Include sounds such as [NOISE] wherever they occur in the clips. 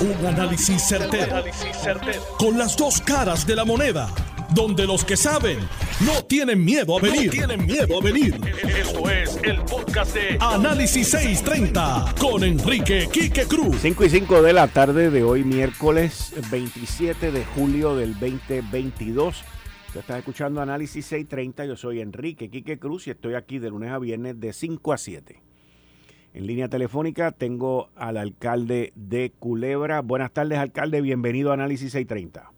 Un análisis certero, Con las dos caras de la moneda. Donde los que saben no tienen miedo a venir. tienen miedo a venir. Esto es el podcast de Análisis 630 con Enrique Quique Cruz. 5 y 5 de la tarde de hoy, miércoles 27 de julio del 2022. Usted está escuchando Análisis 630. Yo soy Enrique Quique Cruz y estoy aquí de lunes a viernes de 5 a 7. En línea telefónica tengo al alcalde de Culebra. Buenas tardes, alcalde. Bienvenido a Análisis 630.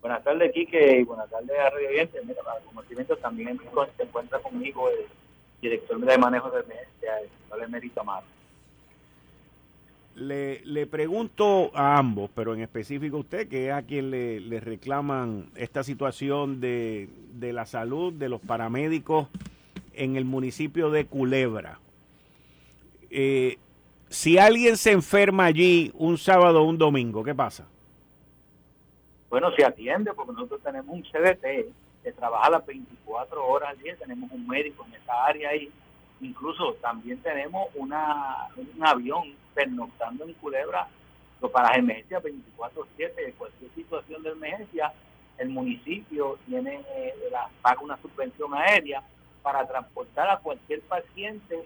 Buenas tardes, Quique, y buenas tardes a Radio Oyentes. Mira, para conocimiento también se encuentra conmigo el director de manejo de emergencia, el señor Emerito Amaro. Le, le, pregunto a ambos, pero en específico a usted, que es a quien le, le reclaman esta situación de, de la salud de los paramédicos en el municipio de Culebra eh, si alguien se enferma allí un sábado o un domingo, ¿qué pasa? Bueno, se atiende porque nosotros tenemos un CDT que trabaja las 24 horas al día, tenemos un médico en esa área ahí, incluso también tenemos una, un avión pernoctando en Culebra para emergencias 24-7, cualquier situación de emergencia, el municipio tiene eh, la, paga una subvención aérea para transportar a cualquier paciente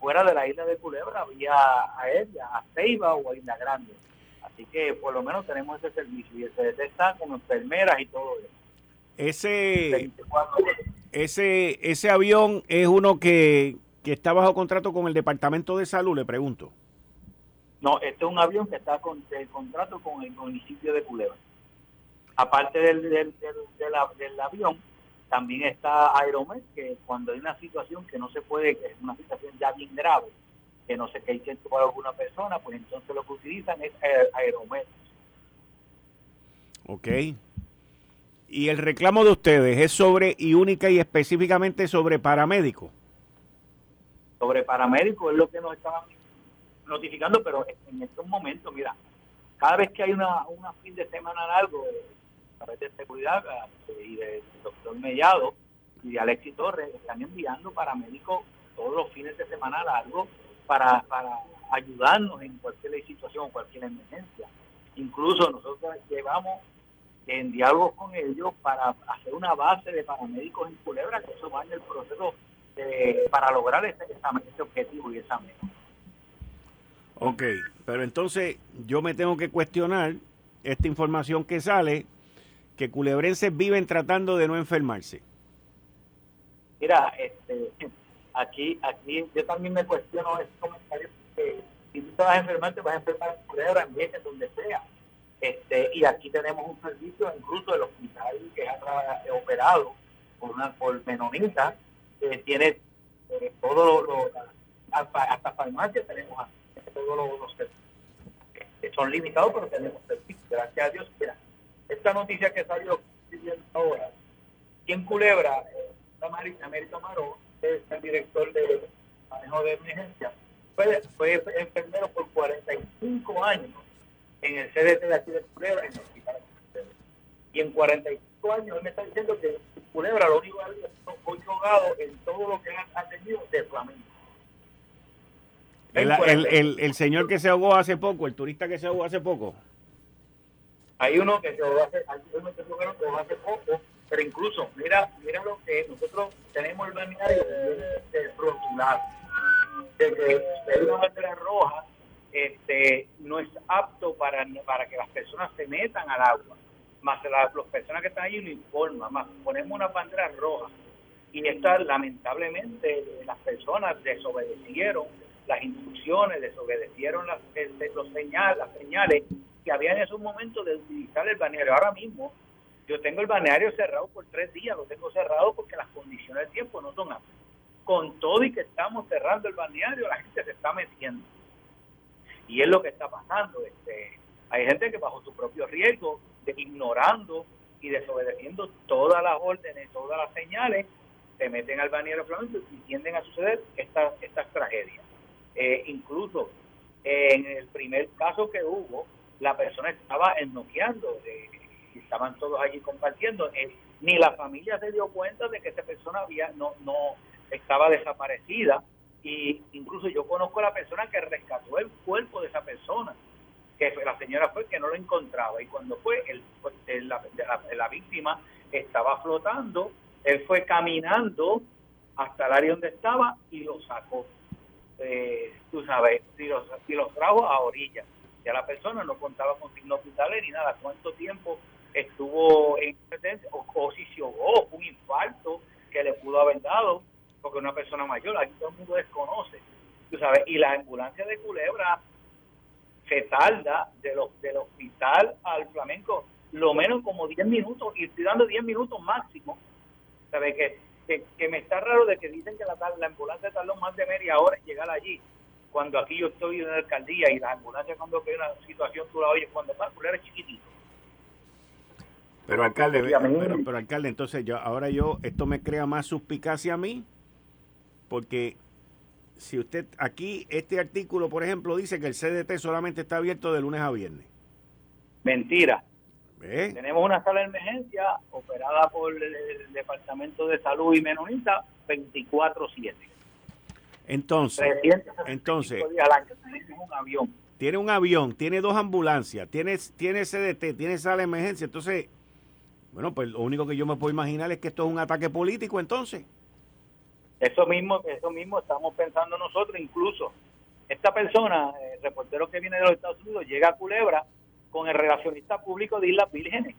fuera de la isla de Culebra, vía aérea, a Ceiba o a Isla Grande. Así que por lo menos tenemos ese servicio y se detecta con enfermeras y todo eso. Ese, ese, ese avión es uno que, que está bajo contrato con el Departamento de Salud, le pregunto. No, este es un avión que está con el contrato con el municipio de Culebra. Aparte del, del, del avión, también está Aeromed, que cuando hay una situación que no se puede, que es una situación ya bien grave, que no sé qué hay que alguna persona, pues entonces lo que utilizan es Aeromed. Ok. Y el reclamo de ustedes es sobre, y única y específicamente sobre paramédicos. Sobre paramédicos es lo que nos estaban notificando, pero en estos momentos, mira, cada vez que hay una, una fin de semana largo, través de seguridad eh, y del doctor Mellado y de Alexis Torres están enviando paramédicos todos los fines de semana largos para, para ayudarnos en cualquier situación cualquier emergencia. Incluso nosotros llevamos en diálogo con ellos para hacer una base de paramédicos en Culebra, que eso va en el proceso para lograr este, este objetivo y esa meta. Ok, pero entonces yo me tengo que cuestionar esta información que sale que culebrenses viven tratando de no enfermarse? Mira, este, aquí, aquí yo también me cuestiono ese comentario que si tú te vas a enfermar, te vas a enfermar en Culebra, en donde sea. Este, y aquí tenemos un servicio incluso del hospital que ha operado por una por menonita, que tiene eh, todo lo, hasta, farmacia tenemos todos los, servicios. son limitados, pero tenemos servicios. Gracias a Dios, mira, esta noticia que salió ahora, aquí en Culebra, América Amaro, es el director de manejo de emergencia, fue, fue enfermero por 45 años en el CDT de aquí de Culebra, en el hospital de Y en 45 años él me está diciendo que Culebra lo único que ha jugado en todo lo que ha tenido de flamenco. El, el, el, el, señor que se ahogó hace poco, el turista que se ahogó hace poco. Hay uno que se hace, hay uno que se hace poco, pero incluso, mira, mira lo que nosotros tenemos el balneario de rotulado, de que una bandera roja, este, no es apto para, para que las personas se metan al agua, más las, personas que están allí lo informan, más ponemos una bandera roja. Y estas, lamentablemente, las personas desobedecieron las instrucciones, desobedecieron las, los señales, las señales que había en esos momentos de utilizar el balneario. Ahora mismo yo tengo el balneario cerrado por tres días, lo tengo cerrado porque las condiciones del tiempo no son aptas. Con todo y que estamos cerrando el balneario, la gente se está metiendo. Y es lo que está pasando. Este, hay gente que bajo su propio riesgo, de, ignorando y desobedeciendo todas las órdenes, todas las señales, se meten al balneario flamenco y tienden a suceder estas, estas tragedias. Eh, incluso en el primer caso que hubo, la persona estaba ennoqueando, eh, estaban todos allí compartiendo, eh, ni la familia se dio cuenta de que esa persona había no no estaba desaparecida y incluso yo conozco a la persona que rescató el cuerpo de esa persona que la señora fue que no lo encontraba y cuando fue el, pues, la, la, víctima estaba flotando, él fue caminando hasta el área donde estaba y lo sacó. Eh, tú sabes, si los, si los trajo a orilla. Ya la persona no contaba con signos vitales ni nada. ¿Cuánto tiempo estuvo en? O, o si se ahogó, un infarto que le pudo haber dado, porque una persona mayor, aquí todo el mundo desconoce. Tú sabes, y la ambulancia de Culebra se tarda de del hospital al flamenco lo menos como 10 minutos y estoy dando 10 minutos máximo. ¿Sabes? Que, que, me está raro de que dicen que la, la ambulancia tardó más de media hora en llegar allí, cuando aquí yo estoy en la alcaldía y la ambulancia cuando hay una situación tú la oyes cuando va a es chiquitito. Pero alcalde, pero, pero, alcalde, entonces yo ahora yo esto me crea más suspicacia a mí porque si usted aquí, este artículo, por ejemplo, dice que el CDT solamente está abierto de lunes a viernes. Mentira. Tenemos una sala de emergencia operada por el, Departamento de Salud y Menonita 24-7. Entonces, entonces un avión. Tiene un avión, tiene dos ambulancias, tiene, tiene CDT, tiene sala de emergencia. Entonces, bueno, pues lo único que yo me puedo imaginar es que esto es un ataque político entonces. Eso mismo, eso mismo estamos pensando nosotros, incluso esta persona, el reportero que viene de los Estados Unidos, llega a Culebra con el relacionista público de Islas Vírgenes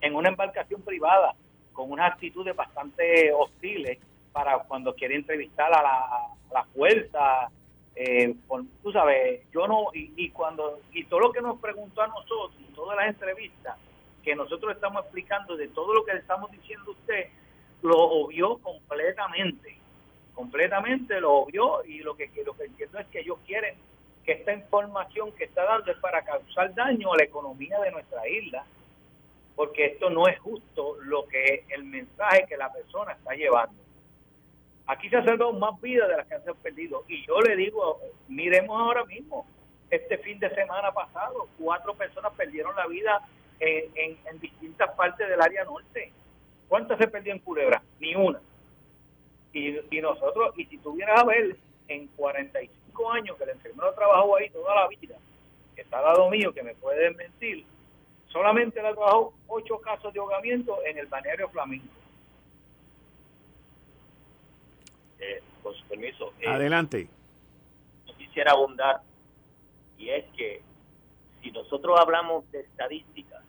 en una embarcación privada con unas actitudes bastante hostiles para cuando quiere entrevistar a la, fuerza. Eh, tú sabes, yo no, y, y, cuando, y todo lo que nos preguntó a nosotros, todas las entrevistas que nosotros estamos explicando de todo lo que le estamos diciendo a usted, lo obvió completamente, completamente lo obvió y lo que, lo que entiendo es que ellos quieren que esta información que está dando es para causar daño a la economía de nuestra isla, porque esto no es justo lo que el mensaje que la persona está llevando. Aquí se ha salvado más vidas de las que se han perdido. Y yo le digo, miremos ahora mismo, este fin de semana pasado, cuatro personas perdieron la vida en, en distintas partes del área norte ¿Cuántas se perdió en Culebra? Ni una. Y, nosotros, y si tuvieras a ver, en 45 años que el enfermero trabajó ahí toda la vida, que está al lado mío, que me puede mentir, solamente le ha trabajado ocho casos de ahogamiento en el balneario Flamingo. Eh, con su permiso. Eh, Adelante. quisiera abundar, y es que si nosotros hablamos de estadísticas,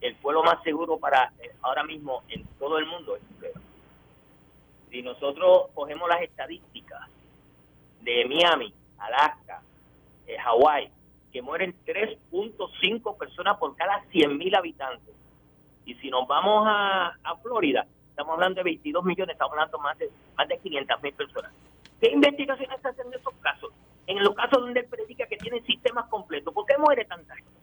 el pueblo más seguro para eh, ahora mismo en todo el mundo es Culebra. Si nosotros cogemos las estadísticas de Miami, Alaska, eh, Hawái, que mueren 3.5 personas por cada 100.000 habitantes. Y si nos vamos a, Florida, estamos hablando de 22 millones, estamos hablando más de más de 500 mil personas. ¿Qué investigaciones se hacen en esos casos? En los casos donde él predica que tienen sistemas completos, ¿por qué muere tanta gente?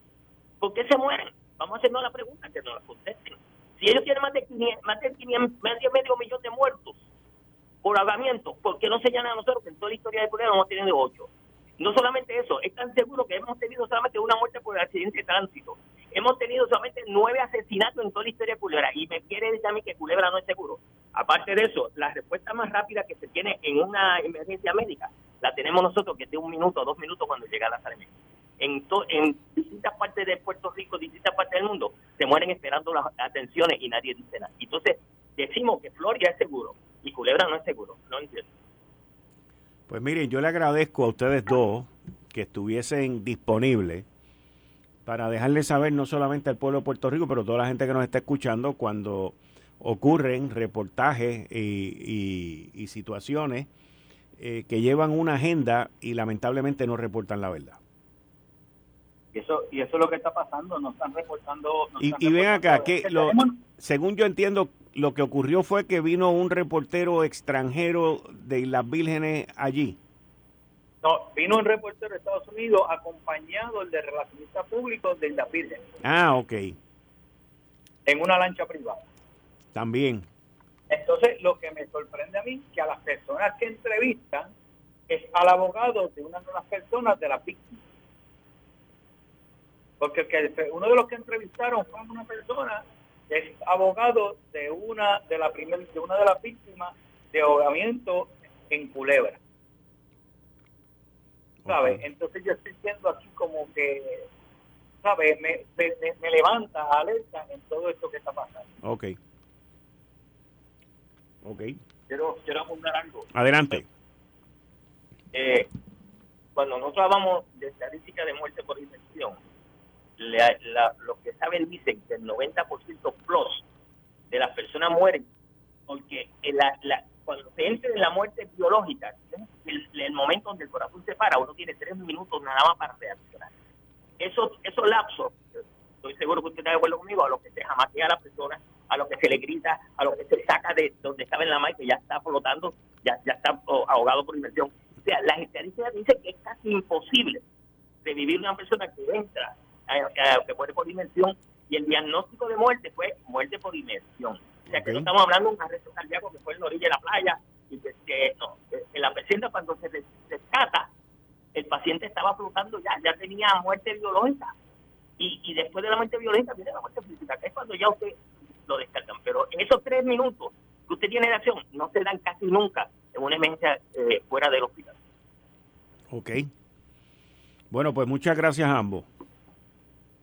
¿Por qué se mueren? Vamos a hacernos la pregunta, que nos la contesten. Si ellos tienen más de, 500, más de 500, medio, medio millón de muertos por ahogamiento, ¿por qué no se llaman a nosotros que en toda la historia de Culebra hemos tenido ocho? No solamente eso, es tan seguro que hemos tenido solamente una muerte por accidente de tránsito. Hemos tenido solamente nueve asesinatos en toda la historia de Culebra. Y me quiere decir a mí que Culebra no es seguro. Aparte de eso, la respuesta más rápida que se tiene en una emergencia médica la tenemos nosotros, que es de un minuto o dos minutos cuando llega la sala en, en distintas partes de Puerto Rico, distintas partes del mundo, se mueren esperando las atenciones y nadie dice nada. Entonces, decimos que Floria es seguro y Culebra no es seguro. No entiendo. Pues miren, yo le agradezco a ustedes dos que estuviesen disponibles para dejarles saber no solamente al pueblo de Puerto Rico, pero toda la gente que nos está escuchando cuando ocurren reportajes y, situaciones eh, que llevan una agenda y lamentablemente no reportan la verdad. Y eso, y eso es lo que está pasando, nos están reportando... y, ven acá, que lo, según yo entiendo, lo que ocurrió fue que vino un reportero extranjero de las Vírgenes allí. No, vino un reportero de Estados Unidos acompañado el de relacionista público de las Vírgenes. Ah, ok. En una lancha privada. También. Entonces, lo que me sorprende a mí, que a las personas que entrevistan es al abogado de una de las personas de la víctima porque uno de los que entrevistaron fue una persona que es abogado de una de la primer, de una de las víctimas de ahogamiento en Culebra. ¿Sabes? Entonces yo estoy siendo aquí como que, ¿sabes? Me, me, levanta alerta en todo esto que está pasando. Ok. Ok. Quiero, quiero apuntar algo. Adelante. Eh, cuando nosotros hablamos de estadística de muerte por infección, la, los que saben dicen que el 90% plus de las personas mueren porque la, la, cuando se entra en la muerte biológica, el, momento donde el corazón se para, uno tiene tres minutos nada más para reaccionar. Esos, esos lapsos, estoy seguro que usted está de acuerdo conmigo, a lo que se jamaquea a la persona, a lo que se le grita, a lo que se saca de donde estaba en la mar, que ya está flotando, ya, ya está ahogado por inversión. O sea, las estadísticas dicen que es casi imposible revivir una persona que entra, que muere por inmersión, y el diagnóstico de muerte fue muerte por inmersión. Sea, que no estamos hablando de un arresto cardíaco que fue en la orilla de la playa, y que, no, en la paciente cuando se rescata, el paciente estaba flotando ya, ya tenía muerte biológica. Y, y después de la muerte biológica viene la muerte física, que es cuando ya usted lo descartan. Pero en esos tres minutos que usted tiene de acción, no se dan casi nunca en una emergencia eh, fuera del hospital. Ok. Bueno, pues muchas gracias a ambos.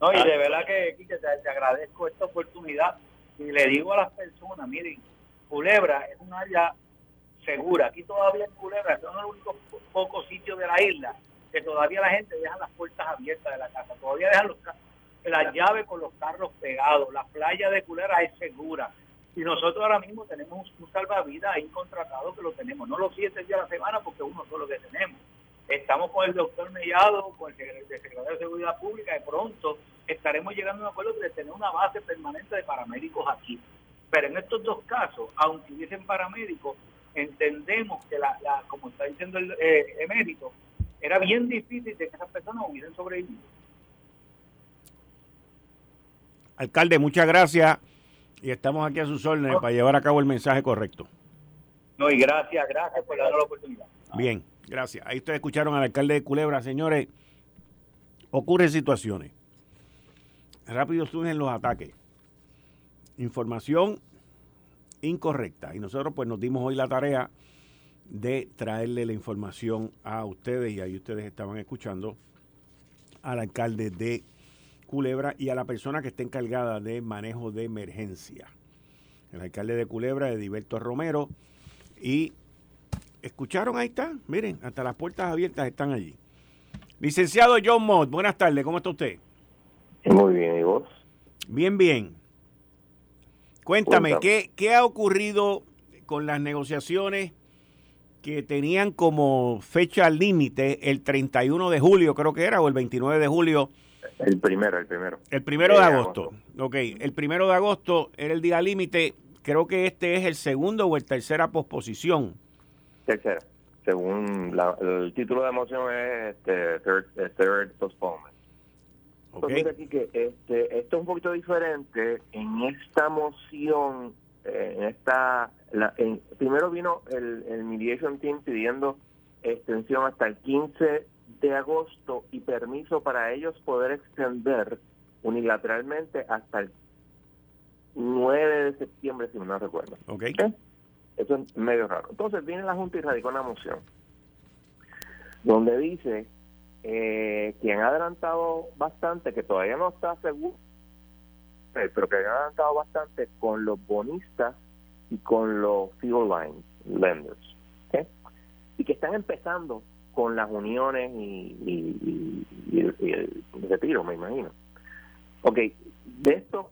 No, y de verdad que, te, agradezco esta oportunidad. Y le digo a las personas, miren, Culebra es un área segura. Aquí todavía en Culebra son los únicos pocos sitios de la isla que todavía la gente deja las puertas abiertas de la casa. Todavía dejan los, las llaves con los carros pegados. La playa de Culebra es segura. Y nosotros ahora mismo tenemos un salvavidas ahí contratado que lo tenemos. No los siete días a la semana porque uno solo que tenemos. Estamos con el doctor Mellado, con el secretario de Seguridad Pública. De pronto estaremos llegando a un acuerdo de tener una base permanente de paramédicos aquí. Pero en estos dos casos, aunque hubiesen paramédicos, entendemos que, la, como está diciendo el eh, emérito, era bien difícil de que esas personas hubiesen sobrevivido. Alcalde, muchas gracias y estamos aquí a sus órdenes para llevar a cabo el mensaje correcto. No, y gracias, gracias por darnos la oportunidad. Bien, gracias. Ahí ustedes escucharon al alcalde de Culebra, señores. Ocurren situaciones. Rápido surgen los ataques. Información incorrecta. Y nosotros pues nos dimos hoy la tarea de traerle la información a ustedes y ahí ustedes estaban escuchando al alcalde de Culebra y a la persona que está encargada de manejo de emergencia. El alcalde de Culebra, Ediberto Romero. Y escucharon, ahí está. Miren, hasta las puertas abiertas están allí. Licenciado John Mott, buenas tardes, ¿cómo está usted? Muy bien, ¿y vos? Bien, bien. Cuéntame, ¿qué, ¿qué ha ocurrido con las negociaciones que tenían como fecha límite el 31 de julio, creo que era, o el 29 de julio, el primero, el primero. El primero de, agosto. Ok, el primero de agosto era el día límite. Creo que este es el segundo o el tercera posposición. Tercera. Según el título de moción es este, third, postponement. Okay. aquí que este, esto es un poquito diferente. En esta moción, eh, en esta, la, primero vino el, el mediation team pidiendo extensión hasta el 15 de agosto y permiso para ellos poder extender unilateralmente hasta el 9 de septiembre, si no recuerdo. Okay. Eso es medio raro. Entonces viene la Junta y radicó una moción donde dice eh, que han adelantado bastante, que todavía no está seguro, eh, pero que han adelantado bastante con los bonistas y con los fuel line lenders. Y que están empezando con las uniones y, el retiro, me imagino. Ok, de esto,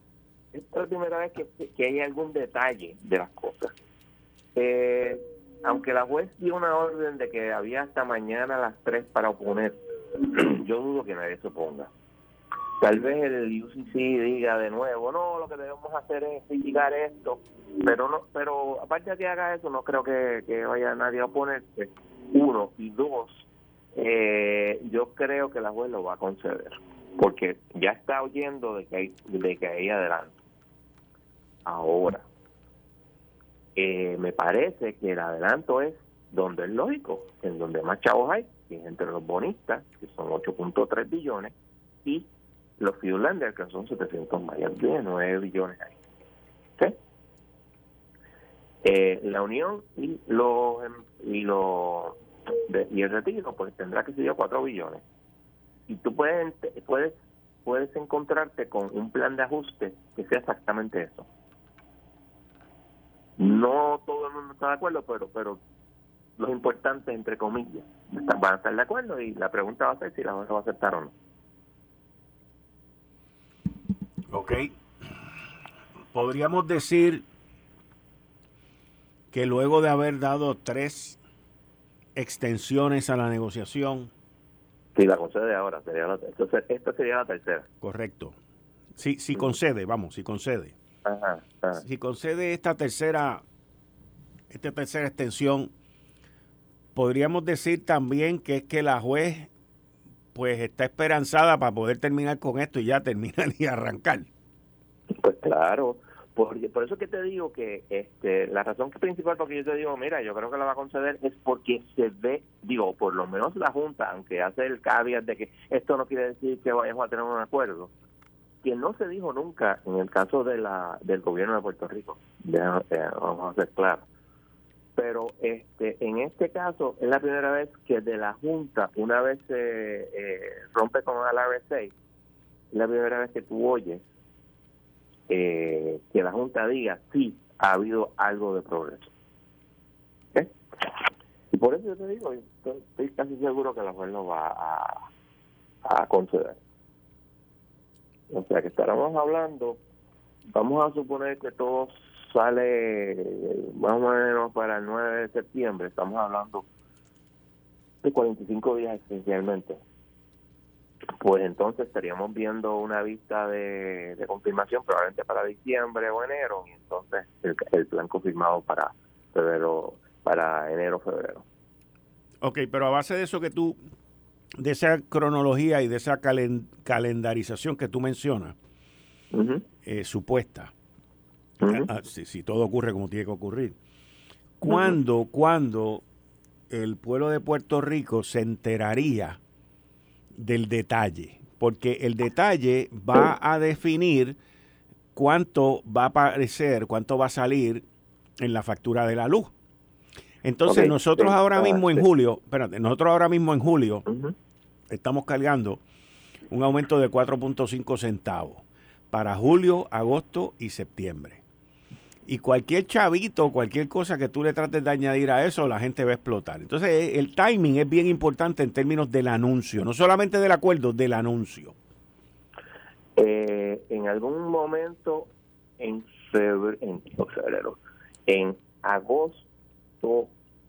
esta es la primera vez que, hay algún detalle de las cosas. Eh, aunque la juez dio una orden de que había hasta mañana a las 3 para oponer, [CLEARS THROAT] yo dudo que nadie se oponga. Tal vez el UCC diga de nuevo, no, lo que debemos hacer es criticar esto, pero no, pero aparte de que haga eso, no creo que, vaya nadie a oponerse uno, y dos, eh, yo creo que la juez lo va a conceder, porque ya está oyendo de que hay, de que hay adelante. Ahora, eh, me parece que el adelanto es donde es lógico, en donde más chavos hay, que es entre los bonistas, que son 8.3 billones, y los Fuelenders, que son 700 más, 9 billones ahí. Eh, la Unión y los, y los y el retiro, pues tendrá que ser 4 billones. Y tú puedes, puedes, puedes encontrarte con un plan de ajuste que sea exactamente eso. No todo el mundo está de acuerdo, pero, pero los importantes, entre comillas, van a estar de acuerdo y la pregunta va a ser si la Junta va a aceptar o no. Ok. Podríamos decir que luego de haber dado tres extensiones a la negociación. Sí, la concede ahora. Sería la, entonces, esta sería la tercera. Correcto. Si, si concede, vamos, si concede. Ajá, Si concede esta tercera, esta tercera extensión, podríamos decir también que es que la juez pues está esperanzada para poder terminar con esto y ya terminar y arrancar. Pues claro, por, por eso que te digo que este, la razón principal por que yo te digo, mira, yo creo que la va a conceder es porque se ve, digo, por lo menos la Junta, aunque hace el caveat de que esto no quiere decir que vayamos a tener un acuerdo, que no se dijo nunca en el caso de la del gobierno de Puerto Rico, eh, vamos a ser claros pero este en este caso es la primera vez que de la Junta, una vez se eh, rompe con el RSA, es la primera vez que tú oyes eh, que la Junta diga sí, ha habido algo de progreso. Y por eso yo te digo, estoy, casi seguro que la juez lo va a conceder. O sea que estaremos hablando, vamos a suponer que todos sale más o menos para el 9 de septiembre, estamos hablando de 45 días esencialmente. Pues entonces estaríamos viendo una vista de, confirmación probablemente para diciembre o enero y entonces el, plan confirmado para febrero, para enero febrero. Ok, pero a base de eso que tú, de esa cronología y de esa calendarización que tú mencionas, eh, supuesta, Ah, si, todo ocurre como tiene que ocurrir. ¿Cuándo, cuando el pueblo de Puerto Rico se enteraría del detalle? Porque el detalle va a definir cuánto va a aparecer, cuánto va a salir en la factura de la luz. Entonces nosotros ahora mismo en julio, espérate, nosotros ahora mismo en julio estamos cargando un aumento de 4.5 centavos para julio, agosto y septiembre. Y cualquier chavito, cualquier cosa que tú le trates de añadir a eso, la gente va a explotar. Entonces, eh, el timing es bien importante en términos del anuncio, no solamente del acuerdo, del anuncio. Eh, en algún momento en febrero, en, agosto,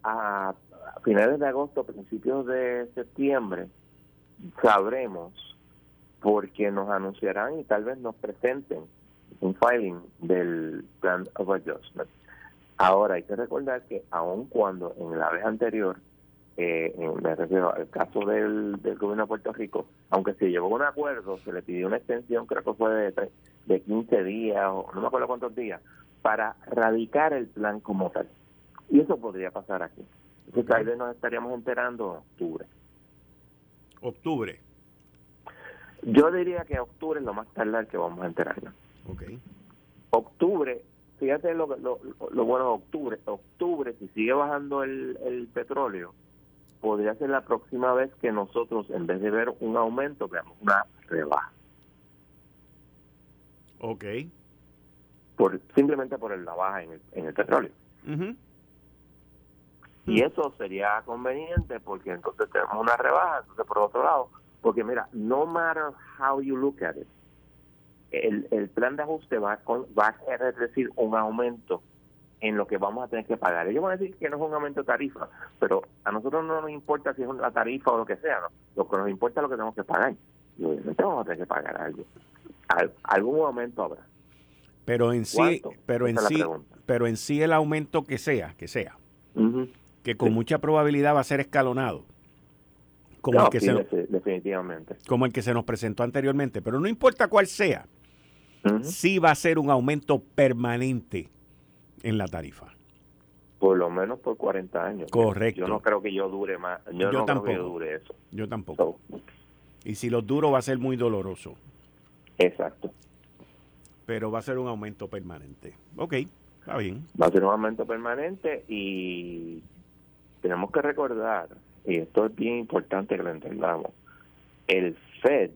a, a finales de agosto, principios de septiembre, sabremos porque nos anunciarán y tal vez nos presenten un filing del Plan of Adjustment. Ahora hay que recordar que aun cuando en la vez anterior, eh, me refiero al caso del, del gobierno de Puerto Rico, aunque se llegó a un acuerdo, se le pidió una extensión, creo que fue de, de 15 días o no me acuerdo cuántos días, para radicar el plan como tal. Y eso podría pasar aquí. Entonces tal vez nos estaríamos enterando en octubre. Octubre. Yo diría que octubre es lo más tardar que vamos a enterarnos. Okay. Octubre, fíjate lo, lo, lo bueno de octubre. Octubre, si sigue bajando el, el petróleo, podría ser la próxima vez que nosotros, en vez de ver un aumento, veamos una rebaja. Ok. Por, simplemente por la baja en el, en el petróleo. Y eso sería conveniente porque entonces tenemos una rebaja, entonces por otro lado, porque mira, no matter how you look at it, el, el plan de ajuste va, con, va a decir un aumento en lo que vamos a tener que pagar. Ellos van a decir que no es un aumento de tarifa, pero a nosotros no nos importa si es una tarifa o lo que sea, ¿no? lo que nos importa es lo que tenemos que pagar. Y obviamente vamos a tener que pagar algo. algún momento habrá. Pero en sí, pero en sí, pero en sí el aumento que sea, que sea, que con mucha probabilidad va a ser escalonado. Como, el que se, definitivamente. como el que se nos presentó anteriormente. Pero no importa cuál sea, sí va a ser un aumento permanente en la tarifa. Por lo menos por 40 años. Correcto. Yo no creo que yo dure más. Yo, no tampoco. Creo que dure eso. Yo tampoco. y si los duro va a ser muy doloroso. Exacto. Pero va a ser un aumento permanente. Ok, está bien. Va a ser un aumento permanente y tenemos que recordar y esto es bien importante que lo entendamos, el Fed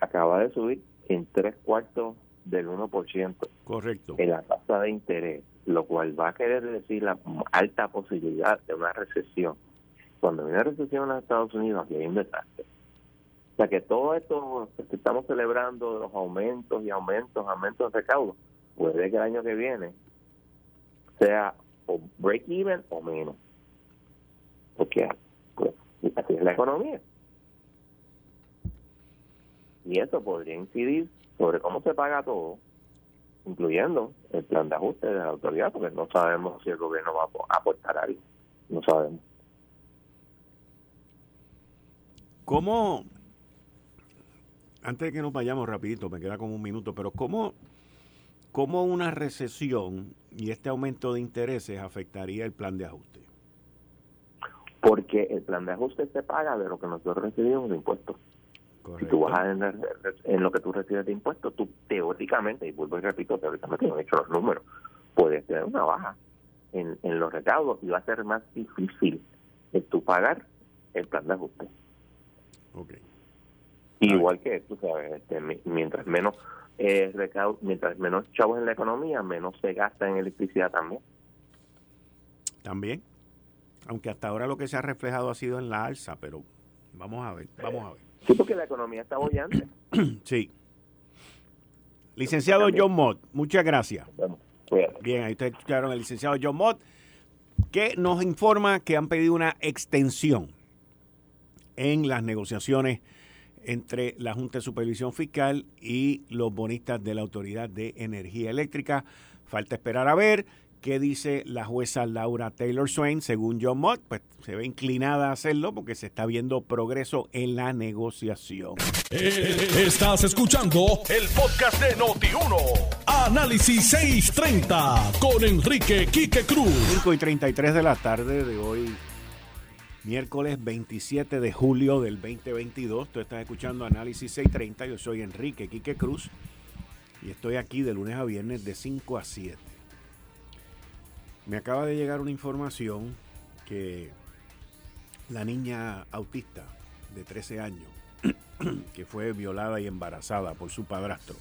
acaba de subir en tres cuartos del 1%. Correcto. En la tasa de interés, lo cual va a querer decir la alta posibilidad de una recesión. Cuando viene una recesión en los Estados Unidos, aquí hay un desastre. O sea que todo esto que estamos celebrando, los aumentos y aumentos, aumentos de recaudo, puede que el año que viene sea o break even o menos. Porque pues, así es la economía. Y eso podría incidir sobre cómo se paga todo, incluyendo el plan de ajuste de la autoridad, porque no sabemos si el gobierno va a aportar algo. No sabemos. ¿Cómo, antes de que nos vayamos rapidito, me queda como un minuto, pero cómo, cómo una recesión y este aumento de intereses afectaría el plan de ajuste? Porque el plan de ajuste se paga de lo que nosotros recibimos de impuestos. Si tú vas en, en, lo que tú recibes de impuestos, tú teóricamente, y vuelvo y repito, teóricamente no he hecho los números, puedes tener una baja en, en los recaudos y va a ser más difícil de tú pagar el plan de ajuste. Okay. Igual que tú sabes, este, mientras menos eh, recaudo, mientras menos chavos en la economía, menos se gasta en electricidad también. También. Aunque hasta ahora lo que se ha reflejado ha sido en la alza, pero vamos a ver, vamos a ver. Sí, porque la economía está bollante. [CLEARS THROAT] sí. Licenciado John Mott, muchas gracias. Bien, ahí ustedes escucharon al licenciado John Mott, que nos informa que han pedido una extensión en las negociaciones entre la Junta de Supervisión Fiscal y los bonistas de la Autoridad de Energía Eléctrica. Falta esperar a ver ¿Qué dice la jueza Laura Taylor Swain? Según John Mott, pues se ve inclinada a hacerlo porque se está viendo progreso en la negociación. Eh, estás escuchando el podcast de Noti1. Análisis 630 con Enrique Quique Cruz. 5 y 33 de la tarde de hoy, miércoles 27 de julio del 2022. Tú estás escuchando Análisis 630. Yo soy Enrique Quique Cruz y estoy aquí de lunes a viernes de 5 a 7. Me acaba de llegar una información que la niña autista de 13 años, [CLEARS THROAT] que fue violada y embarazada por su padrastro,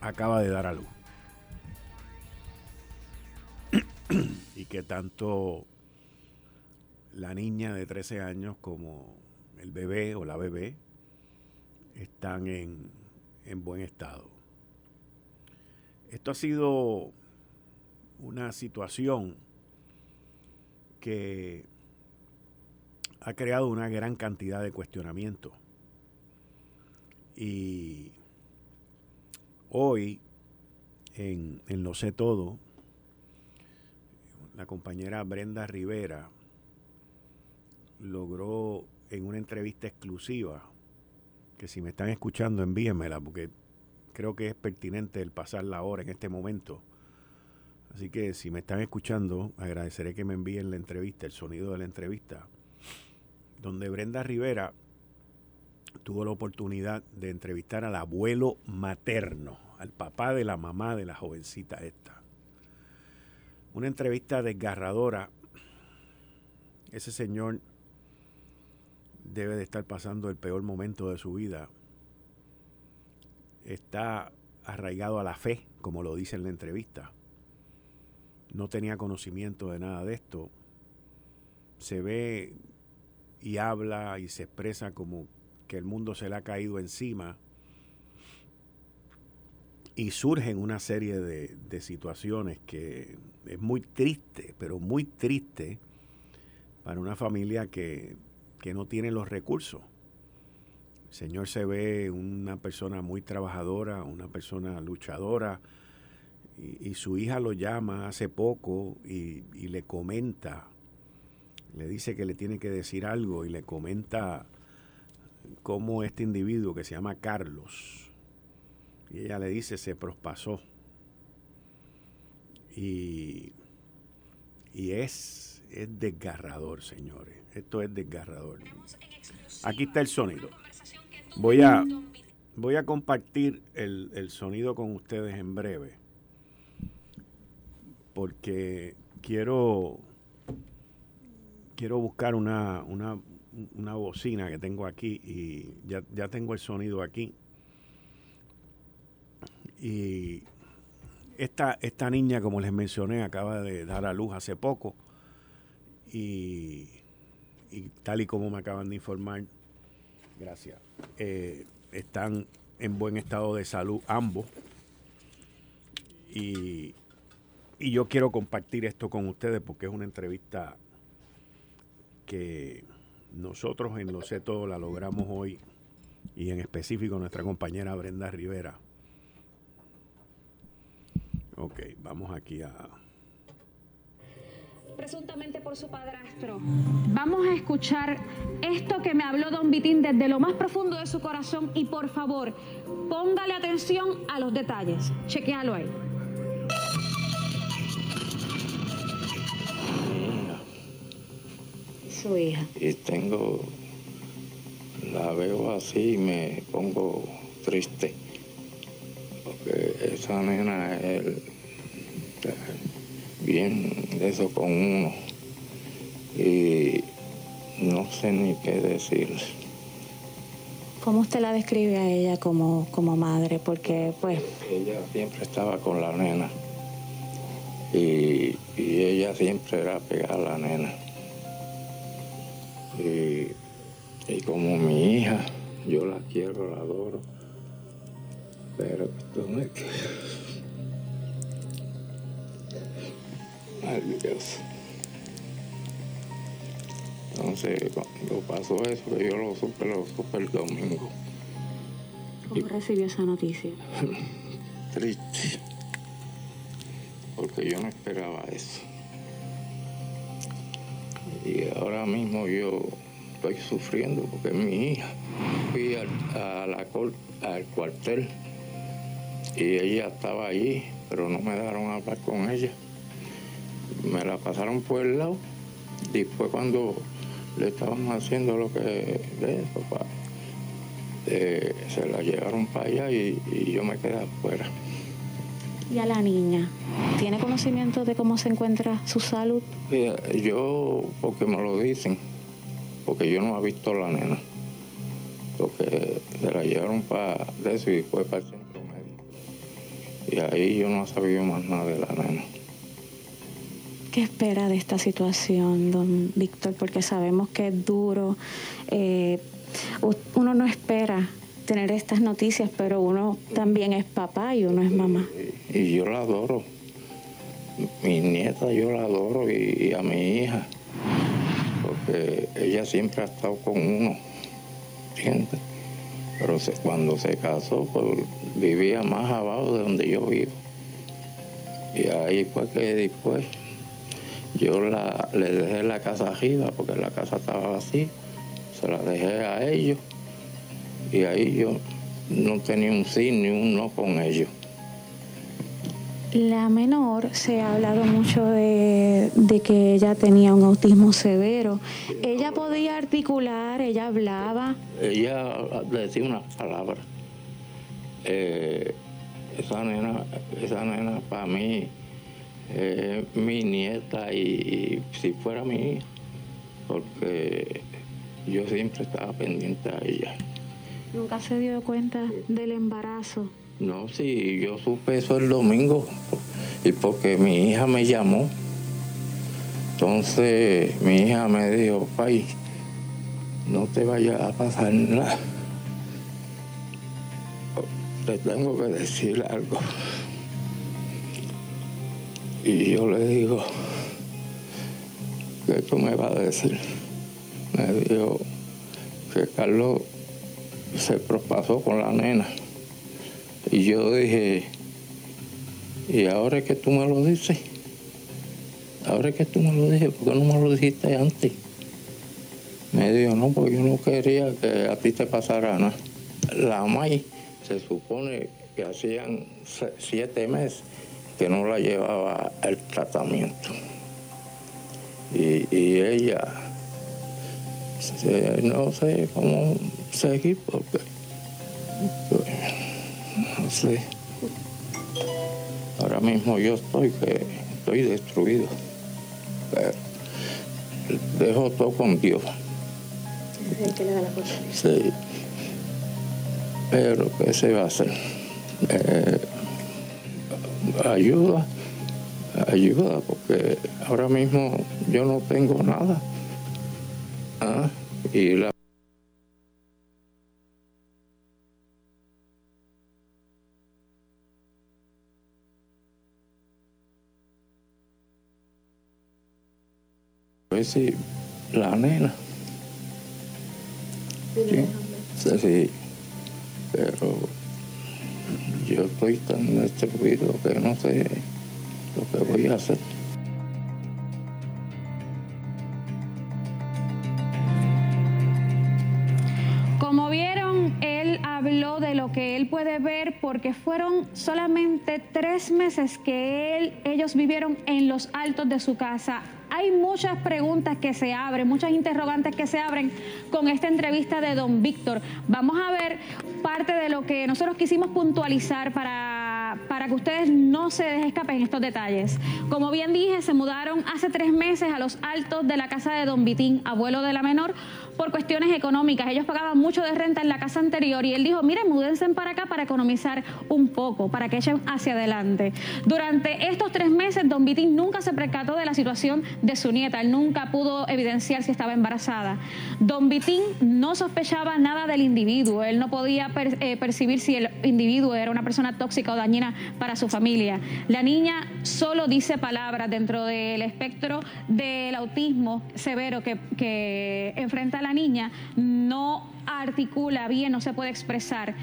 acaba de dar a luz. [CLEARS THROAT] y que tanto la niña de 13 años como el bebé o la bebé están en, en buen estado. Esto ha sido una situación que ha creado una gran cantidad de cuestionamientos. Y hoy, en, en Lo sé todo, la compañera Brenda Rivera logró en una entrevista exclusiva, que si me están escuchando envíenmela, porque creo que es pertinente el pasarla ahora en este momento Así que si me están escuchando, agradeceré que me envíen la entrevista, el sonido de la entrevista, donde Brenda Rivera tuvo la oportunidad de entrevistar al abuelo materno, al papá de la mamá de la jovencita esta. Una entrevista desgarradora. Ese señor debe de estar pasando el peor momento de su vida. Está arraigado a la fe, como lo dice en la entrevista no tenía conocimiento de nada de esto, se ve y habla y se expresa como que el mundo se le ha caído encima y surgen una serie de, situaciones que es muy triste, pero muy triste para una familia que, que no tiene los recursos. El Señor se ve una persona muy trabajadora, una persona luchadora, y, su hija lo llama hace poco y, le comenta, le dice que le tiene que decir algo y le comenta cómo este individuo que se llama Carlos, y ella le dice se prospasó. Y, y es, es desgarrador, señores. Esto es desgarrador. Aquí está el sonido. Voy a, voy a compartir el, el sonido con ustedes en breve porque quiero quiero buscar una, una, una bocina que tengo aquí y ya, ya tengo el sonido aquí. Y esta, esta niña, como les mencioné, acaba de dar a luz hace poco. Y, tal y como me acaban de informar, gracias, eh, están en buen estado de salud ambos. Y, y yo quiero compartir esto con ustedes porque es una entrevista que nosotros en Lo sé todo la logramos hoy y en específico nuestra compañera Brenda Rivera. Ok, vamos aquí a... Presuntamente por su padrastro. Vamos a escuchar esto que me habló Don Vitín desde lo más profundo de su corazón y por favor, póngale atención a los detalles. Chequealo ahí. Su hija. Y tengo, la veo así y me pongo triste esa nena es bien de eso con uno y no sé ni qué decir. ¿Cómo usted la describe a ella como, como madre? Porque pues... Ella siempre estaba con la nena y, ella siempre era pegada a la nena. Y, y como mi hija, yo la quiero, la adoro pero esto no es que... Ay, Dios. Entonces, cuando pasó eso, yo lo supe, lo supe el domingo. ¿Cómo recibió esa noticia? [LAUGHS] Triste. Porque yo no esperaba eso. Y ahora mismo yo estoy sufriendo porque mi hija. Fui a la, al cuartel y ella estaba allí, pero no me dejaron hablar con ella. Me la pasaron por el lado. Después cuando le estaban haciendo lo que de papá, eh, se la llevaron para allá y, yo me quedé afuera. ¿Y a la niña? ¿Tiene conocimiento de cómo se encuentra su salud? Yo, porque me lo dicen, porque yo no he visto a la nena. Porque se la llevaron para eso y después para el y ahí yo no sabía más nada de la nena. ¿Qué espera de esta situación, don Víctor? Porque sabemos que es duro. Eh, uno no espera tener estas noticias, pero uno también es papá y uno es mamá. Y, yo la adoro. Mi nieta yo la adoro y, a mi hija. Porque ella siempre ha estado con uno. ¿Entiendes? Pero cuando se casó, pues vivía más abajo de donde yo vivo. Y ahí fue que después yo la, le dejé la casa arriba porque la casa estaba vacía. Se la dejé a ellos y ahí yo no tenía un sí ni un no con ellos. La menor se ha hablado mucho de, que ella tenía un autismo severo. ¿Ella podía articular? ¿Ella hablaba? Ella decía unas palabras. Eh, esa nena, esa nena para mí es mi nieta y, si fuera mi hija, porque yo siempre estaba pendiente a ella. ¿Nunca se dio cuenta del embarazo? No, sí, yo supe eso el domingo y porque mi hija me llamó. Entonces mi hija me dijo, pai, no te vaya a pasar nada. Te tengo que decir algo. Y yo le digo, ¿qué tú me vas a decir? Me dijo que Carlos se propasó con la nena. Y yo dije, ¿y ahora que tú me lo dices? Ahora que tú me lo dices, ¿por qué no me lo dijiste antes? Me dijo, no, porque yo no quería que a ti te pasara nada. La MAI se supone que hacían siete meses que no la llevaba el tratamiento. Y, ella, no sé cómo seguir porque Sí. Ahora mismo yo estoy que estoy destruido. dejo todo con Dios. Sí. Pero ¿qué se va a hacer? Eh, ayuda, ayuda, porque ahora mismo yo no tengo nada. Y la Pues sí, la nena. Sí, sí, pero yo estoy tan destruido que no sé lo que voy a hacer. Puede ver porque fueron solamente tres meses que él, ellos vivieron en los altos de su casa hay muchas preguntas que se abren, muchas interrogantes que se abren con esta entrevista de don Víctor. Vamos a ver parte de lo que nosotros quisimos puntualizar para, para que ustedes no se escapen estos detalles. Como bien dije, se mudaron hace tres meses a los altos de la casa de don Vitín, abuelo de la menor, por cuestiones económicas. Ellos pagaban mucho de renta en la casa anterior y él dijo, miren, múdense para acá para economizar un poco, para que echen hacia adelante. Durante estos tres meses, don Vitín nunca se percató de la situación de su nieta. Él nunca pudo evidenciar si estaba embarazada. Don Vitín no sospechaba nada del individuo. Él no podía eh, percibir si el individuo era una persona tóxica o dañina para su familia. La niña solo dice palabras dentro del espectro del autismo severo que, que enfrenta la niña. No articula bien, no se puede expresar.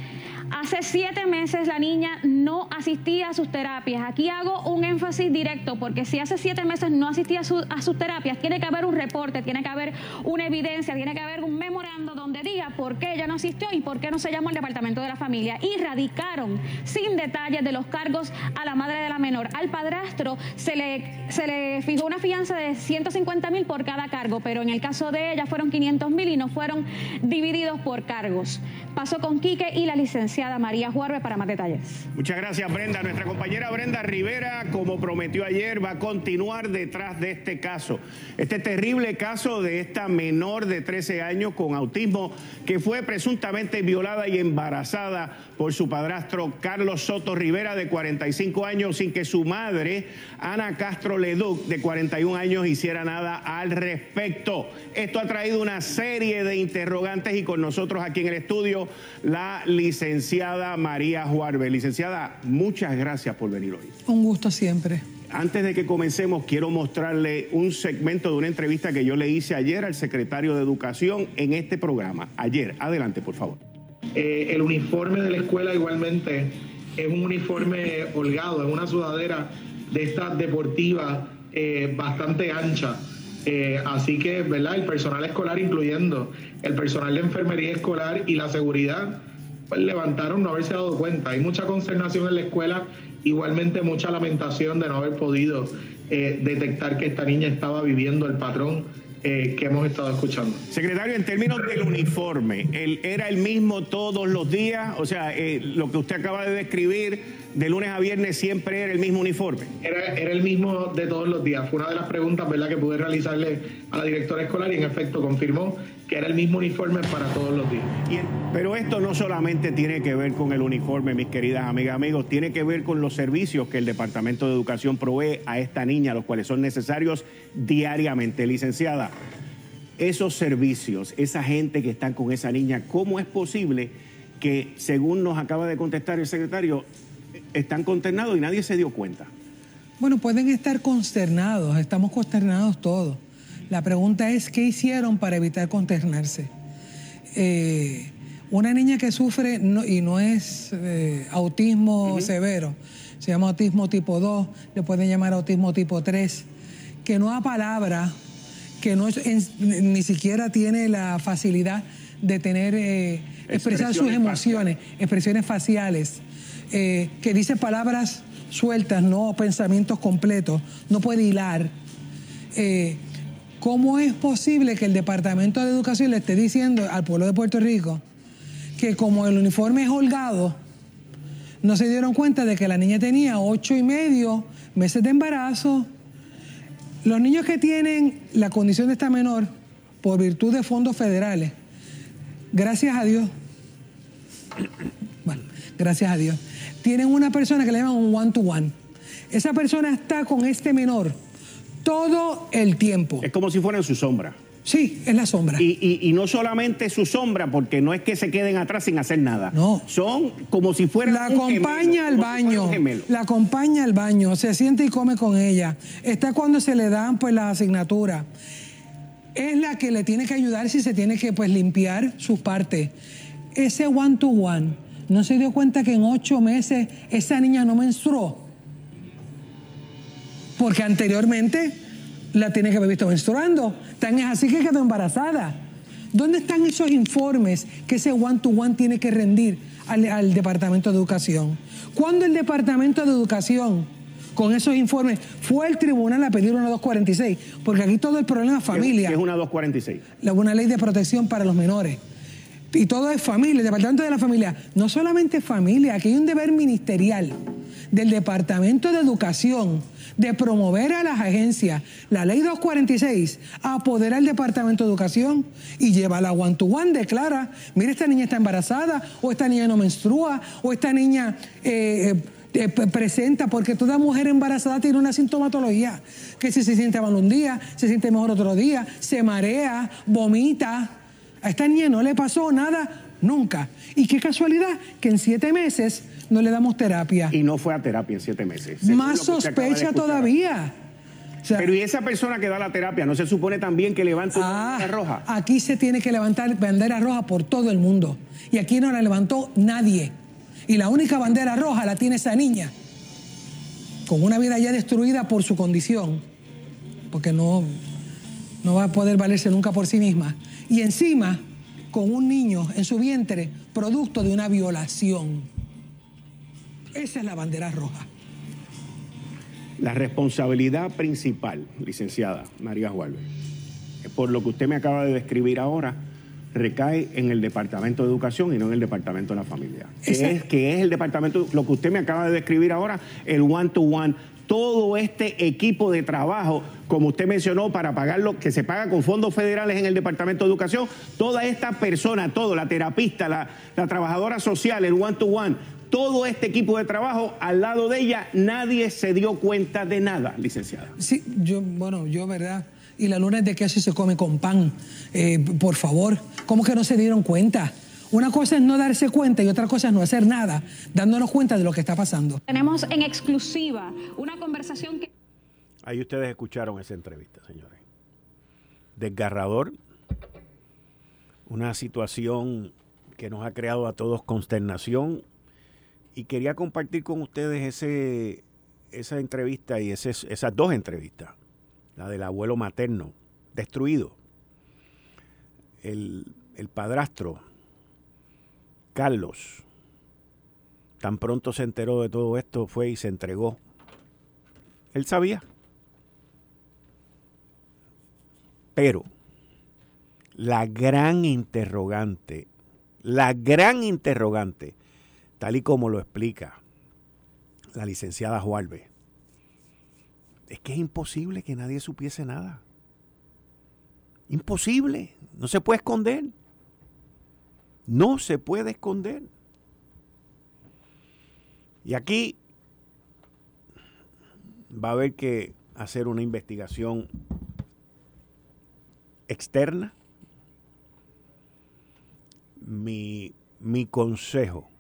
Hace siete meses la niña no asistía a sus terapias. Aquí hago un énfasis directo porque si hace siete meses no asistía a, sus terapias, tiene que haber un reporte, tiene que haber una evidencia, tiene que haber un memorando donde diga por qué ella no asistió y por qué no se llamó al departamento de la familia. Y radicaron sin detalles de los cargos a la madre de la menor. Al padrastro se le, se le fijó una fianza de 150 mil por cada cargo, pero en el caso de ella fueron 500 mil y no fueron divididos por cargos. Pasó con Quique y la licencia María Juarbe para más detalles. Muchas gracias, Brenda. Nuestra compañera Brenda Rivera, como prometió ayer, va a continuar detrás de este caso. Este terrible caso de esta menor de 13 años con autismo que fue presuntamente violada y embarazada por su padrastro Carlos Soto Rivera, de 45 años, sin que su madre, Ana Castro Leduc, de 41 años, hiciera nada al respecto. Esto ha traído una serie de interrogantes y con nosotros aquí en el estudio la licenciada licenciada María Juarbe. Licenciada, muchas gracias por venir hoy. Un gusto siempre. Antes de que comencemos, quiero mostrarle un segmento de una entrevista que yo le hice ayer al secretario de Educación en este programa. Ayer, adelante, por favor. Eh, el uniforme de la escuela igualmente es un uniforme holgado, es una sudadera de estas deportivas eh, bastante ancha. Eh, así que, ¿verdad? El personal escolar, incluyendo el personal de enfermería escolar y la seguridad, pues, levantaron no haberse dado cuenta. Hay mucha consternación en la escuela, igualmente mucha lamentación de no haber podido eh, detectar que esta niña estaba viviendo el patrón eh, que hemos estado escuchando. Secretario, en términos del uniforme, ¿el, ¿era el mismo todos los días? O sea, eh, lo que usted acaba de describir de lunes a viernes siempre era el mismo uniforme. Era, era el mismo de todos los días. Fue una de las preguntas ¿verdad? que pude realizarle a la directora escolar y en efecto confirmó que era el mismo uniforme para todos los días. pero esto no solamente tiene que ver con el uniforme, mis queridas amigas, amigos, tiene que ver con los servicios que el Departamento de Educación provee a esta niña, los cuales son necesarios diariamente. Licenciada, esos servicios, esa gente que está con esa niña, ¿cómo es posible que, según nos acaba de contestar el secretario, están consternados y nadie se dio cuenta. Bueno, pueden estar consternados, estamos consternados todos. La pregunta es, ¿qué hicieron para evitar consternarse? Eh, una niña que sufre y no es eh, autismo severo, se llama autismo tipo 2, le pueden llamar autismo tipo 3, que no da palabra, que no ni siquiera tiene la facilidad de tener, eh, expresar sus emociones, expresiones faciales. Eh, que dice palabras sueltas, no pensamientos completos, no puede hilar. Eh, ¿Cómo es posible que el Departamento de Educación le esté diciendo al pueblo de Puerto Rico que como el uniforme es holgado, no se dieron cuenta de que la niña tenía ocho y medio meses de embarazo, Los niños que tienen la condición de esta menor por virtud de fondos federales, gracias a Dios, bueno, gracias a Dios, tienen una persona que le llaman un one-to-one. Esa persona está con este menor todo el tiempo. Es como si fueran su sombra. Sí, es la sombra. Y, no solamente su sombra, porque no es que se queden atrás sin hacer nada. No. Son como si fueran. La acompaña al baño. la acompaña al baño, se siente y come con ella. Está cuando se le dan pues las asignaturas. Es la que le tiene que ayudar si se tiene que pues limpiar su parte. Ese one to one, ¿no se dio cuenta que en ocho meses esa niña no menstruó? Porque anteriormente la tiene que haber visto menstruando. Tan es así que quedó embarazada. ¿Dónde están esos informes que ese one-to-one tiene que rendir al, Departamento de Educación? ¿Cuándo el Departamento de Educación, con esos informes, fue al tribunal a pedir una 246? Porque aquí todo el problema es familia. ¿Qué es una 246? La, una ley de protección para los menores. Y todo es familia, el Departamento de la Familia. No solamente familia, aquí hay un deber ministerial del Departamento de Educación de promover a las agencias la ley 246, apodera al Departamento de Educación y lleva la one to one, declara, mire, esta niña está embarazada, o esta niña no menstrua, o esta niña eh, eh, presenta, porque toda mujer embarazada tiene una sintomatología, que si se siente mal un día, se siente mejor otro día, se marea, vomita. A esta niña no le pasó nada nunca. Y qué casualidad que en siete meses no le damos terapia. Y no fue a terapia en siete meses. Más sospecha todavía. Pero ¿y esa persona que da la terapia no se supone también que levanta ah, bandera roja? Aquí se tiene que levantar bandera roja por todo el mundo. Y aquí no la levantó nadie. Y la única bandera roja la tiene esa niña. Con una vida ya destruida por su condición. Porque no, no va a poder valerse nunca por sí misma. Y encima, con un niño en su vientre, producto de una violación. Esa es la bandera roja. La responsabilidad principal, licenciada María Juárez, por lo que usted me acaba de describir ahora, recae en el Departamento de Educación y no en el Departamento de la Familia. Que es, que es el departamento, lo que usted me acaba de describir ahora, el one-to-one, todo este equipo de trabajo, como usted mencionó, para pagar lo que se paga con fondos federales en el Departamento de Educación, toda esta persona, todo, la terapista, la, trabajadora social, el one-to-one, todo este equipo de trabajo al lado de ella, nadie se dio cuenta de nada, licenciada. Sí, yo, bueno, yo, ¿verdad? Y la luna es de queso se come con pan. Eh, por favor, ¿cómo que no se dieron cuenta? Una cosa es no darse cuenta y otra cosa es no hacer nada, dándonos cuenta de lo que está pasando. Tenemos en exclusiva una conversación que... Ahí ustedes escucharon esa entrevista, señores. Desgarrador. Una situación que nos ha creado a todos consternación y quería compartir con ustedes ese, esa entrevista y ese, esas dos entrevistas. La del abuelo materno, destruido. El, el padrastro, Carlos, tan pronto se enteró de todo esto, fue y se entregó. Él sabía. Pero la gran interrogante, la gran interrogante tal y como lo explica la licenciada Juárez, es que es imposible que nadie supiese nada. Imposible. No se puede esconder. No se puede esconder. Y aquí va a haber que hacer una investigación externa. Mi, mi consejo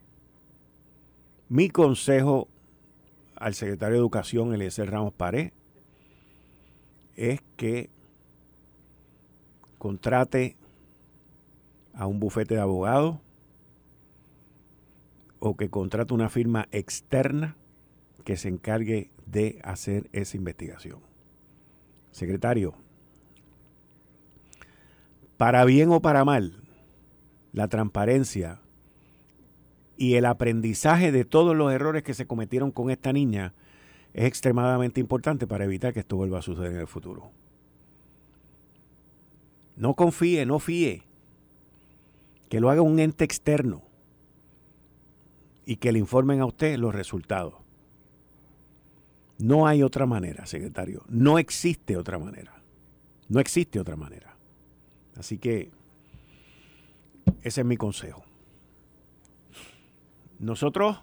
mi consejo al secretario de Educación, Eliezer Ramos Pared, es que contrate a un bufete de abogados o que contrate una firma externa que se encargue de hacer esa investigación. Secretario, para bien o para mal, la transparencia y el aprendizaje de todos los errores que se cometieron con esta niña es extremadamente importante para evitar que esto vuelva a suceder en el futuro. No confíe, no fíe. Que lo haga un ente externo y que le informen a usted los resultados. No hay otra manera, secretario. No existe otra manera. No existe otra manera. Así que ese es mi consejo. Nosotros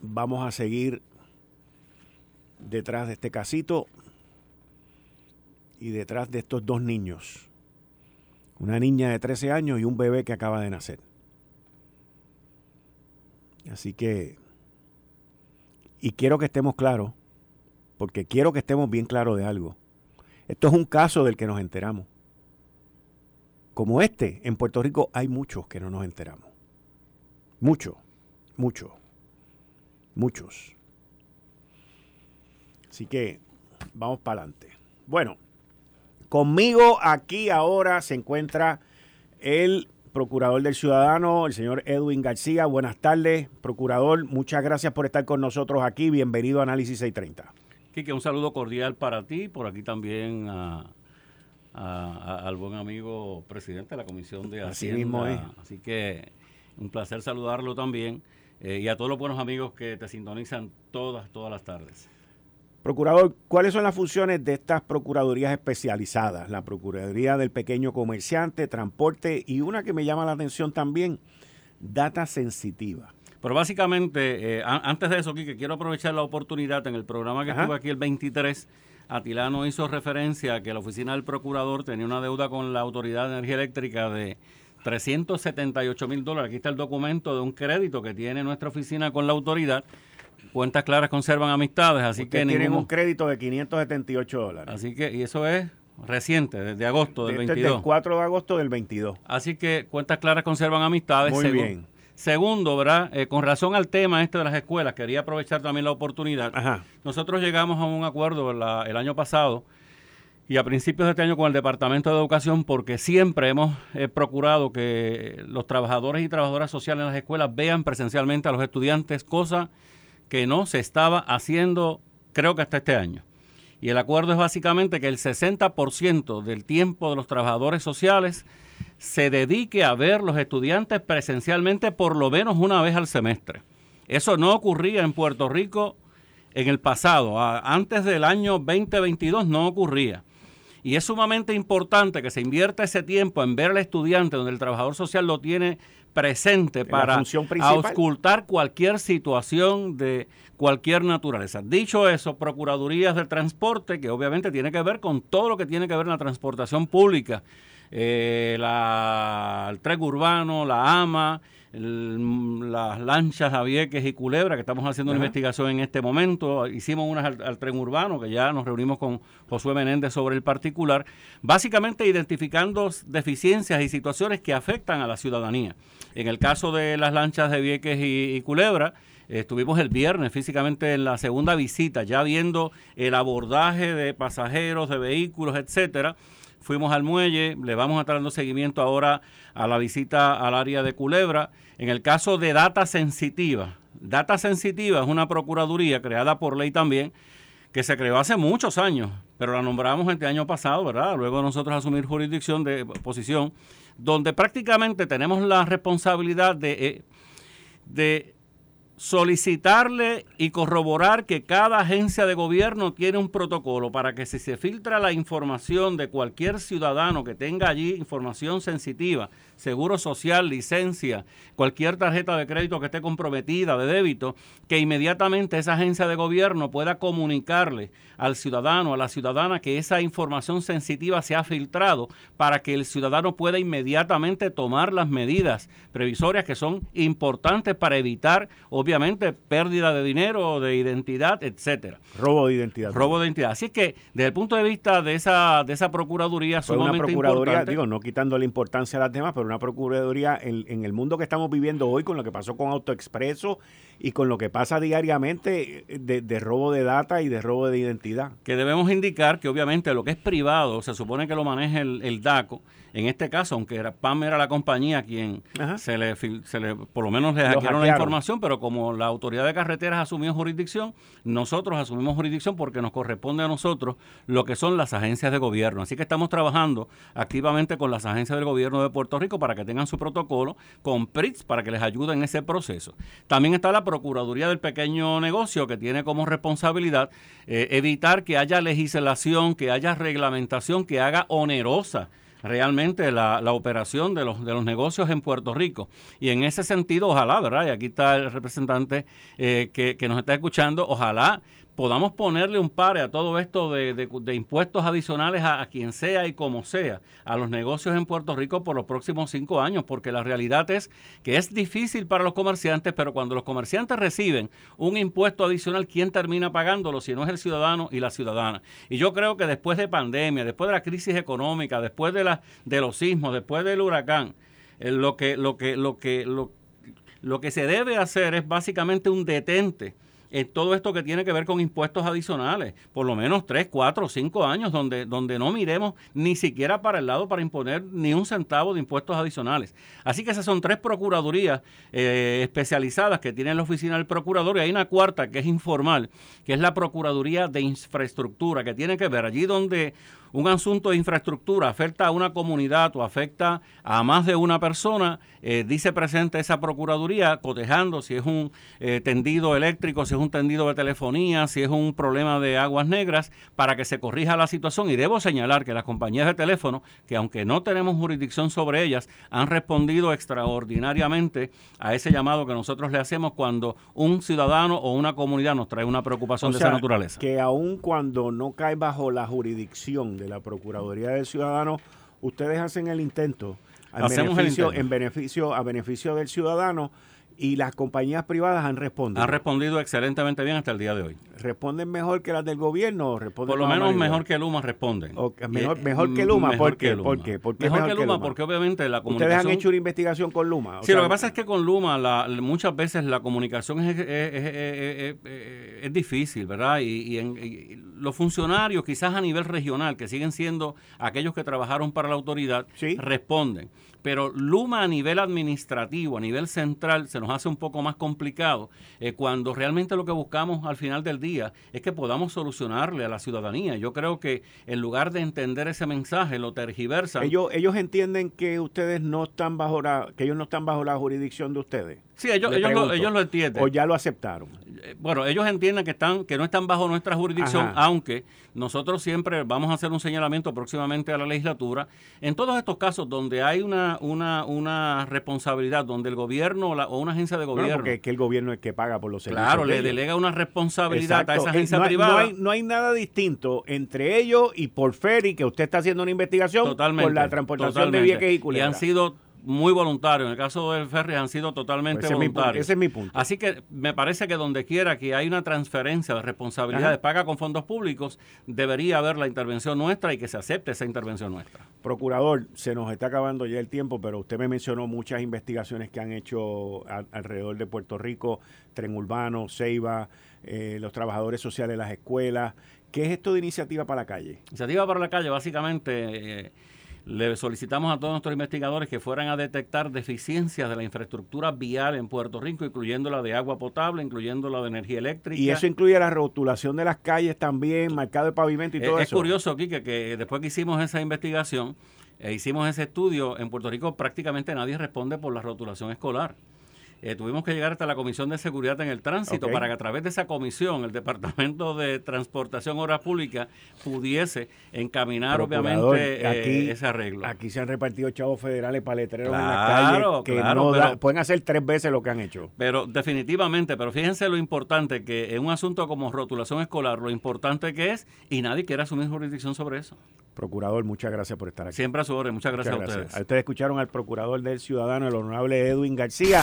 vamos a seguir detrás de este casito y detrás de estos dos niños. Una niña de 13 años y un bebé que acaba de nacer. Así que, y quiero que estemos claros, porque quiero que estemos bien claros de algo. Esto es un caso del que nos enteramos. Como este, en Puerto Rico hay muchos que no nos enteramos. Muchos, muchos, muchos. Así que vamos para adelante. Bueno, conmigo aquí ahora se encuentra el procurador del ciudadano, el señor Edwin García. Buenas tardes, procurador. Muchas gracias por estar con nosotros aquí. Bienvenido a Análisis 630. Quique, un saludo cordial para ti, por aquí también al buen amigo presidente de la Comisión de Hacienda. Así mismo es. Así que un placer saludarlo también eh, y a todos los buenos amigos que te sintonizan todas, todas las tardes. Procurador, ¿cuáles son las funciones de estas procuradurías especializadas? La Procuraduría del Pequeño Comerciante, Transporte y una que me llama la atención también, data sensitiva. Pero básicamente, eh, antes de eso, que quiero aprovechar la oportunidad. En el programa que estuve aquí el 23, Atilano hizo referencia a que la oficina del procurador tenía una deuda con la Autoridad de Energía Eléctrica de 378 mil dólares. Aquí está el documento de un crédito que tiene nuestra oficina con la autoridad. Cuentas claras conservan amistades, así que... Tienen un crédito de 578 dólares. Así que, y eso es reciente, desde agosto del 22. Desde el 4 de agosto del 22. Así que cuentas claras conservan amistades. Muy bien. Segundo, ¿verdad? Eh, con razón al tema este de las escuelas, quería aprovechar también la oportunidad. Nosotros llegamos a un acuerdo el año pasado y a principios de este año con el Departamento de Educación porque siempre hemos eh, procurado que los trabajadores y trabajadoras sociales en las escuelas vean presencialmente a los estudiantes, cosa que no se estaba haciendo creo que hasta este año. Y el acuerdo es básicamente que el 60% del tiempo de los trabajadores sociales se dedique a ver los estudiantes presencialmente por lo menos una vez al semestre. Eso no ocurría en Puerto Rico en el pasado. Antes del año 2022 no ocurría. Y es sumamente importante que se invierta ese tiempo en ver al estudiante donde el trabajador social lo tiene presente para auscultar cualquier situación de cualquier naturaleza. Dicho eso, Procuradurías del Transporte, que obviamente tiene que ver con todo lo que tiene que ver en la transportación pública, eh, la, el tren urbano, la AMA, las lanchas a Vieques y Culebra, que estamos haciendo una investigación en este momento. Hicimos unas al, tren urbano, que ya nos reunimos con Josué Menéndez sobre el particular, básicamente identificando deficiencias y situaciones que afectan a la ciudadanía. En el caso de las lanchas de Vieques y, Culebra, Estuvimos el viernes físicamente en la segunda visita, ya viendo el abordaje de pasajeros, de vehículos, etcétera, fuimos al muelle, le vamos a estar dando seguimiento ahora a la visita al área de Culebra. En el caso de Data Sensitiva, Data Sensitiva es una procuraduría creada por ley también, que se creó hace muchos años, pero la nombramos este año pasado, ¿verdad? Luego nosotros asumir jurisdicción de posición, donde prácticamente tenemos la responsabilidad de, eh, de solicitarle y corroborar que cada agencia de gobierno tiene un protocolo para que si se filtra la información de cualquier ciudadano que tenga allí información sensitiva, seguro social, licencia, cualquier tarjeta de crédito que esté comprometida de débito, que inmediatamente esa agencia de gobierno pueda comunicarle al ciudadano, a la ciudadana, que esa información sensitiva se ha filtrado para que el ciudadano pueda inmediatamente tomar las medidas previsorias que son importantes para evitar, obviamente, pérdida de dinero, de identidad, etcétera. Robo de identidad. Robo de identidad. Así que, desde el punto de vista de esa, de esa procuraduría, sumamente una procuraduría, digo, no quitando la importancia a las demás, pero una procuraduría en, el mundo que estamos viviendo hoy, con lo que pasó con AutoExpreso y con lo que pasa diariamente de, robo de data y de robo de identidad. Que debemos indicar que obviamente lo que es privado se supone que lo maneja el, DACO. En este caso, aunque era, PAM era la compañía quien se le, se le, por lo menos le hackearon la información, pero como la autoridad de carreteras asumió jurisdicción, nosotros asumimos jurisdicción porque nos corresponde a nosotros lo que son las agencias de gobierno. Así que estamos trabajando activamente con las agencias del gobierno de Puerto Rico para que tengan su protocolo, con PRITS para que les ayude en ese proceso. También está la Procuraduría del Pequeño Negocio que tiene como responsabilidad eh, evitar que haya legislación, que haya reglamentación que haga onerosa realmente la, la, operación de los, de los negocios en Puerto Rico. Y en ese sentido, ojalá, ¿verdad? Y aquí está el representante eh, que, que nos está escuchando, ojalá podamos ponerle un pare a todo esto de, impuestos adicionales a, quien sea y como sea, a los negocios en Puerto Rico por los próximos cinco años, porque la realidad es que es difícil para los comerciantes, pero cuando los comerciantes reciben un impuesto adicional, ¿quién termina pagándolo si no es el ciudadano y la ciudadana? Y yo creo que después de pandemia, después de la crisis económica, después de, la, de los sismos, después del huracán, eh, lo, que, lo, que, lo, que, lo, lo que se debe hacer es básicamente un detente todo esto que tiene que ver con impuestos adicionales, por lo menos 3, 4, 5 años donde, donde no miremos ni siquiera para el lado para imponer ni un centavo de impuestos adicionales. Así que esas son tres procuradurías eh, especializadas que tiene la oficina del procurador y hay una cuarta que es informal, que es la Procuraduría de Infraestructura, que tiene que ver allí donde un asunto de infraestructura afecta a una comunidad o afecta a más de una persona, eh, dice presente esa Procuraduría cotejando si es un eh, tendido eléctrico, si es un tendido de telefonía, si es un problema de aguas negras, para que se corrija la situación. Y debo señalar que las compañías de teléfono, que aunque no tenemos jurisdicción sobre ellas, han respondido extraordinariamente a ese llamado que nosotros le hacemos cuando un ciudadano o una comunidad nos trae una preocupación de esa naturaleza. Que aun cuando no cae bajo la jurisdicción de la Procuraduría del Ciudadano, ustedes hacen el intento, beneficio, en beneficio a beneficio del ciudadano y las compañías privadas han respondido. Han respondido excelentemente bien hasta el día de hoy. ¿Responden mejor que las del gobierno? Responden Por lo menos mejor que Luma responden. mejor, mejor, que Luma, ¿por qué? ¿Por qué? mejor, que, Luma, porque obviamente la comunicación... ¿Ustedes han hecho una investigación con Luma? sí, lo que pasa es que con Luma la, muchas veces la comunicación es, es, es, difícil, ¿verdad? Y, y, los funcionarios, quizás a nivel regional, que siguen siendo aquellos que trabajaron para la autoridad, responden pero Luma a nivel administrativo, a nivel central, se nos hace un poco más complicado eh, cuando realmente lo que buscamos al final del día es que podamos solucionarle a la ciudadanía. Yo creo que en lugar de entender ese mensaje, lo tergiversan. Ellos, ellos entienden que ustedes no están bajo la, que ellos no están bajo la jurisdicción de ustedes. Sí, ellos, ellos, lo, ellos lo entienden. O ya lo aceptaron. Eh, bueno, ellos entienden que están que no están bajo nuestra jurisdicción, aunque nosotros siempre vamos a hacer un señalamiento próximamente a la legislatura. En todos estos casos donde hay una, una, una responsabilidad, donde el gobierno o una agencia de gobierno... porque es que el gobierno es que paga por los servicios. Claro, le delega una responsabilidad a esa agencia privada. No hay, no hay nada distinto entre ellos y por Ferry, que usted está haciendo una investigación por la transportación de vieques y Y han sido muy voluntarios. En el caso del ferry han sido totalmente pues voluntarios. ese es mi punto. Así que me parece que donde quiera que hay una transferencia de responsabilidades paga con fondos públicos, debería haber la intervención nuestra y que se acepte esa intervención nuestra. Procurador, se nos está acabando ya el tiempo, pero usted me mencionó muchas investigaciones que han hecho alrededor de Puerto Rico, Tren Urbano, Ceiba, eh, los trabajadores sociales las escuelas. ¿Qué es esto de iniciativa para la calle? Iniciativa para la calle, básicamente... Eh, le solicitamos a todos nuestros investigadores que fueran a detectar deficiencias de la infraestructura vial en Puerto Rico, incluyendo la de agua potable, incluyendo la de energía eléctrica. Y eso incluye la rotulación de las calles también, marcado de pavimento y todo eso. Es curioso, Kike, que después que hicimos esa investigación, e hicimos ese estudio, en Puerto Rico prácticamente nadie responde por la rotulación escolar. Eh, tuvimos que llegar hasta la Comisión de Seguridad en el Tránsito para que a través de esa comisión el Departamento de Transportación Obras Públicas pudiese encaminar obviamente eh, ese arreglo. Aquí se han repartido chavos federales para letreros en la calle que no pueden hacer tres veces lo que han hecho. Pero definitivamente, pero fíjense lo importante que en un asunto como rotulación escolar, lo importante que es y nadie quiere asumir jurisdicción sobre eso. Procurador, muchas gracias por estar aquí. Siempre a su orden, muchas gracias, a ustedes. ustedes escucharon al Procurador del Ciudadano, el honorable Edwin García.